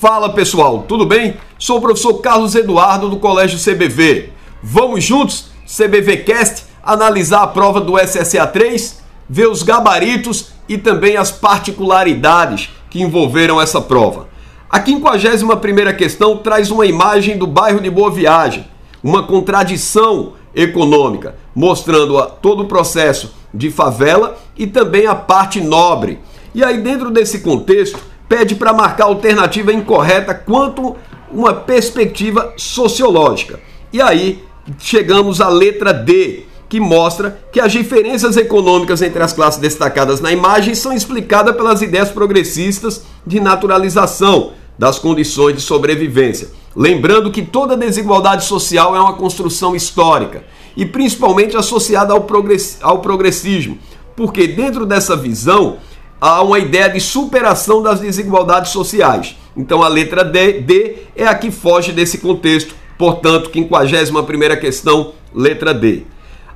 Fala pessoal, tudo bem? Sou o professor Carlos Eduardo do Colégio CBV. Vamos juntos, CBVcast, analisar a prova do SSA 3, ver os gabaritos e também as particularidades que envolveram essa prova. A 51 questão traz uma imagem do bairro de Boa Viagem, uma contradição econômica, mostrando todo o processo de favela e também a parte nobre. E aí, dentro desse contexto, pede para marcar alternativa incorreta quanto uma perspectiva sociológica. E aí, chegamos à letra D, que mostra que as diferenças econômicas entre as classes destacadas na imagem são explicadas pelas ideias progressistas de naturalização das condições de sobrevivência. Lembrando que toda desigualdade social é uma construção histórica e principalmente associada ao, progress, ao progressismo, porque dentro dessa visão há uma ideia de superação das desigualdades sociais. Então a letra D, D é a que foge desse contexto, portanto, 51 questão, letra D.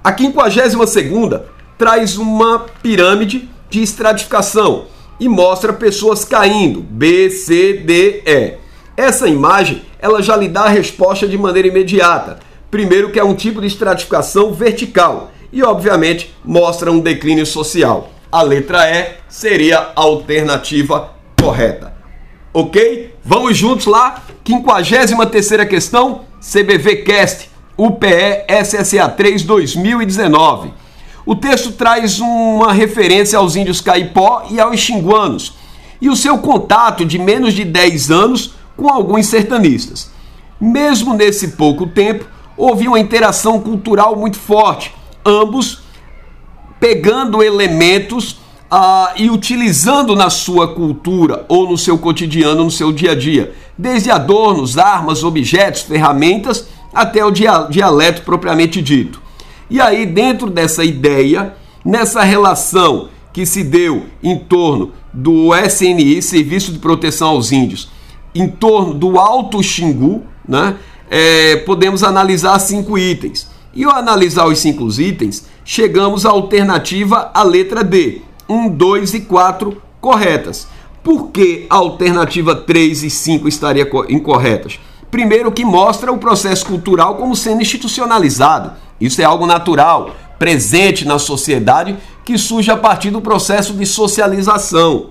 A 52 traz uma pirâmide de estratificação e mostra pessoas caindo, B, C, D, E. Essa imagem, ela já lhe dá a resposta de maneira imediata. Primeiro que é um tipo de estratificação vertical e obviamente mostra um declínio social. A letra E seria a alternativa correta. OK? Vamos juntos lá. 53ª questão, CBV Cast, UPE SSA 3 2019. O texto traz uma referência aos índios caipó e aos xinguanos e o seu contato de menos de 10 anos com alguns sertanistas. Mesmo nesse pouco tempo, houve uma interação cultural muito forte, ambos pegando elementos ah, e utilizando na sua cultura ou no seu cotidiano, no seu dia a dia, desde adornos, armas, objetos, ferramentas, até o dialeto propriamente dito. E aí, dentro dessa ideia, nessa relação que se deu em torno do SNI, Serviço de Proteção aos Índios, em torno do Alto Xingu, né, é, podemos analisar cinco itens. E ao analisar os cinco itens, chegamos à alternativa a letra D, 1, 2 e 4 corretas. Por que a alternativa 3 e 5 estaria incorretas? Primeiro que mostra o processo cultural como sendo institucionalizado. Isso é algo natural, presente na sociedade, que surge a partir do processo de socialização.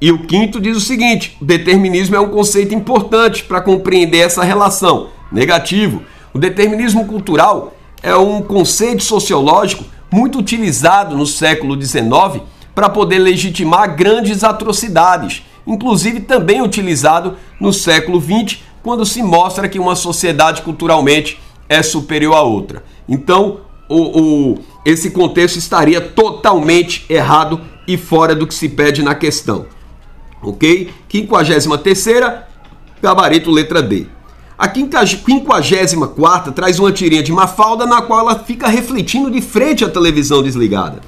E o quinto diz o seguinte: determinismo é um conceito importante para compreender essa relação. Negativo. O determinismo cultural é um conceito sociológico muito utilizado no século XIX para poder legitimar grandes atrocidades, inclusive também utilizado no século XX, quando se mostra que uma sociedade culturalmente é superior à outra. Então, o, o, esse contexto estaria totalmente errado e fora do que se pede na questão. Ok? 53 gabarito letra D. A 54 traz uma tirinha de Mafalda na qual ela fica refletindo de frente à televisão desligada.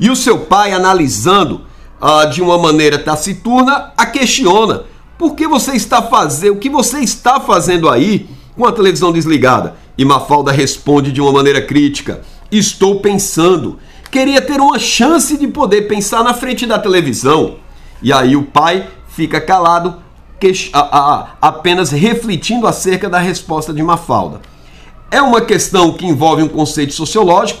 E o seu pai, analisando uh, de uma maneira taciturna, a questiona: por que você está fazendo, o que você está fazendo aí com a televisão desligada? E Mafalda responde de uma maneira crítica: Estou pensando. Queria ter uma chance de poder pensar na frente da televisão. E aí o pai fica calado, apenas refletindo acerca da resposta de Mafalda. É uma questão que envolve um conceito sociológico,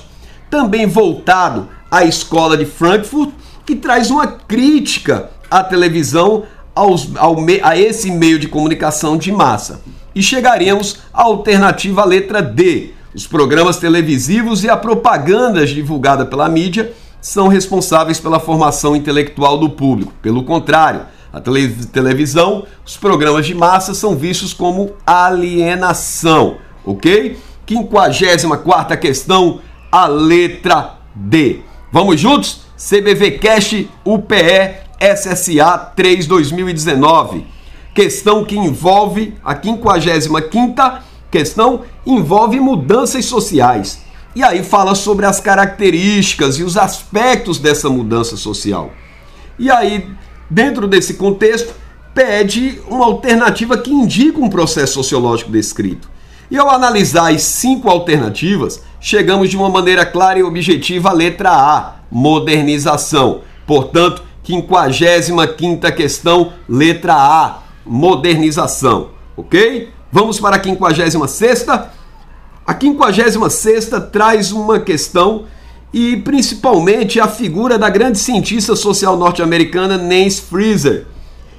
também voltado à escola de Frankfurt, que traz uma crítica à televisão, aos, ao, a esse meio de comunicação de massa. E chegaremos à alternativa letra D. Os programas televisivos e a propaganda divulgada pela mídia são responsáveis pela formação intelectual do público. Pelo contrário, a tele televisão, os programas de massa são vistos como alienação, ok? 54 questão, a letra D. Vamos juntos? CBV Cash UPE SSA 3 2019 questão que envolve a 55 questão envolve mudanças sociais. E aí fala sobre as características e os aspectos dessa mudança social. E aí, dentro desse contexto, pede uma alternativa que indica um processo sociológico descrito. E ao analisar as cinco alternativas, chegamos de uma maneira clara e objetiva à letra A, modernização. Portanto, 55 questão, letra A, modernização, ok? Vamos para a 56 A 56 traz uma questão e principalmente a figura da grande cientista social norte-americana Nancy Fraser.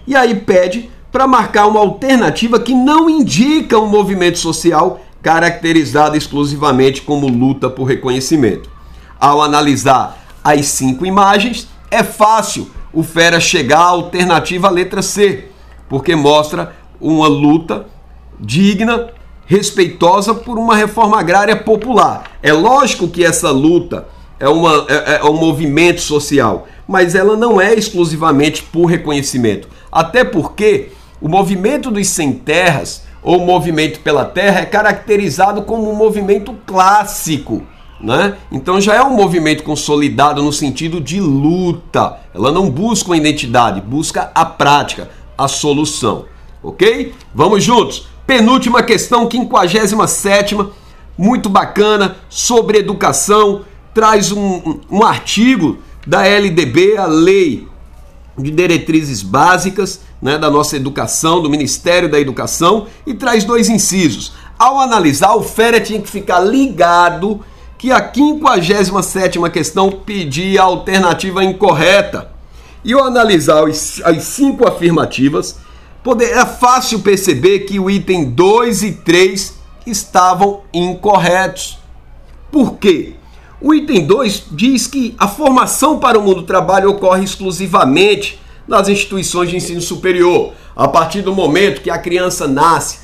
E aí pede para marcar uma alternativa que não indica um movimento social caracterizado exclusivamente como luta por reconhecimento. Ao analisar as cinco imagens, é fácil o Fera chegar à alternativa letra C, porque mostra uma luta digna, respeitosa por uma reforma agrária popular. É lógico que essa luta é, uma, é, é um movimento social, mas ela não é exclusivamente por reconhecimento. Até porque o movimento dos sem terras ou movimento pela terra é caracterizado como um movimento clássico né? Então já é um movimento consolidado no sentido de luta. Ela não busca uma identidade, busca a prática, a solução. Ok? Vamos juntos. Penúltima questão, 57, muito bacana, sobre educação. Traz um, um artigo da LDB, a Lei de Diretrizes Básicas né, da nossa educação, do Ministério da Educação, e traz dois incisos. Ao analisar, o FERA tinha que ficar ligado que a 57 questão pedia a alternativa incorreta. E ao analisar as cinco afirmativas, poder, é fácil perceber que o item 2 e 3 estavam incorretos. Por quê? O item 2 diz que a formação para o mundo do trabalho ocorre exclusivamente nas instituições de ensino superior. A partir do momento que a criança nasce,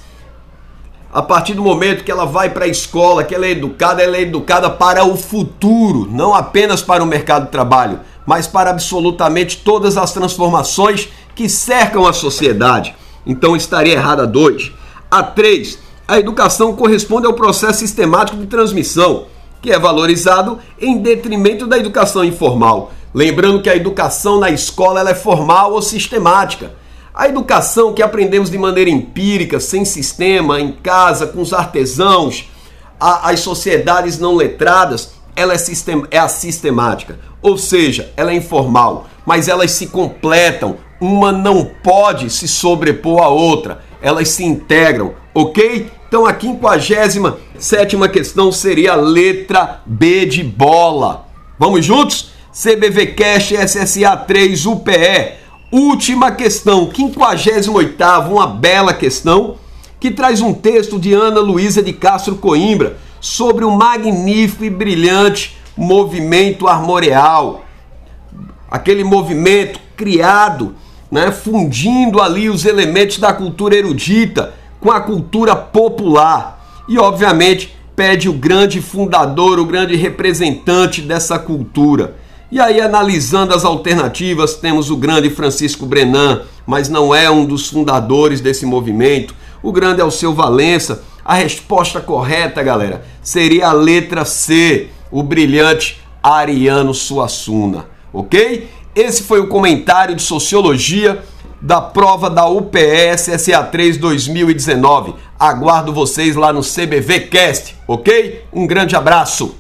a partir do momento que ela vai para a escola, que ela é educada, ela é educada para o futuro, não apenas para o mercado de trabalho, mas para absolutamente todas as transformações que cercam a sociedade. Então estaria errada dois. A três, a educação corresponde ao processo sistemático de transmissão, que é valorizado em detrimento da educação informal. Lembrando que a educação na escola é formal ou sistemática. A educação que aprendemos de maneira empírica, sem sistema, em casa, com os artesãos, a, as sociedades não letradas, ela é, sistem, é a sistemática. Ou seja, ela é informal, mas elas se completam. Uma não pode se sobrepor à outra. Elas se integram, ok? Então a 57 questão seria a letra B de bola. Vamos juntos? CBV Cash SSA 3 UPE Última questão, 58ª, uma bela questão, que traz um texto de Ana Luísa de Castro Coimbra sobre o magnífico e brilhante movimento armoreal. Aquele movimento criado, né, fundindo ali os elementos da cultura erudita com a cultura popular. E, obviamente, pede o grande fundador, o grande representante dessa cultura. E aí, analisando as alternativas, temos o grande Francisco Brenan, mas não é um dos fundadores desse movimento. O grande Alceu Valença. A resposta correta, galera, seria a letra C, o brilhante Ariano Suassuna, ok? Esse foi o comentário de sociologia da prova da UPS SA3 2019. Aguardo vocês lá no CBV Cast, ok? Um grande abraço.